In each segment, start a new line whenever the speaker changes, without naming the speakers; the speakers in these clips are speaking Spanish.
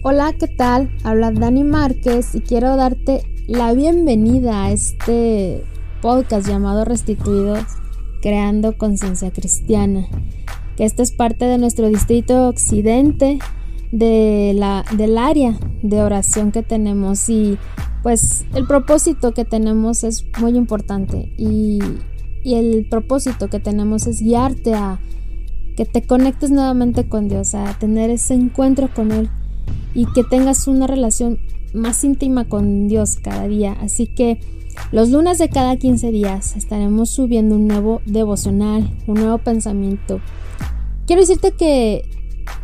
Hola, ¿qué tal? Habla Dani Márquez y quiero darte la bienvenida a este podcast llamado Restituidos, creando conciencia cristiana. Que esta es parte de nuestro distrito occidente de la, del área de oración que tenemos y pues el propósito que tenemos es muy importante y, y el propósito que tenemos es guiarte a que te conectes nuevamente con Dios, a tener ese encuentro con Él y que tengas una relación más íntima con Dios cada día. Así que los lunes de cada 15 días estaremos subiendo un nuevo devocional, un nuevo pensamiento. Quiero decirte que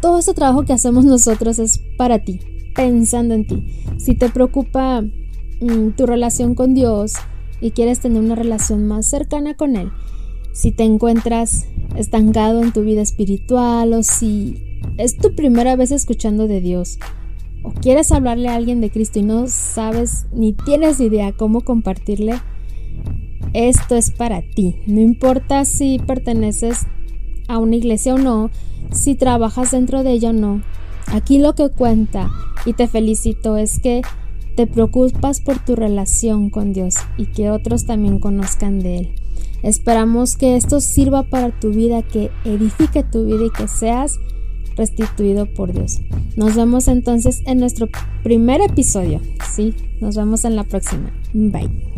todo este trabajo que hacemos nosotros es para ti, pensando en ti. Si te preocupa mm, tu relación con Dios y quieres tener una relación más cercana con Él, si te encuentras estancado en tu vida espiritual o si es tu primera vez escuchando de Dios o quieres hablarle a alguien de Cristo y no sabes ni tienes idea cómo compartirle, esto es para ti. No importa si perteneces a una iglesia o no, si trabajas dentro de ella o no. Aquí lo que cuenta, y te felicito, es que te preocupas por tu relación con Dios y que otros también conozcan de Él. Esperamos que esto sirva para tu vida, que edifique tu vida y que seas restituido por Dios. Nos vemos entonces en nuestro primer episodio. Sí, nos vemos en la próxima. Bye.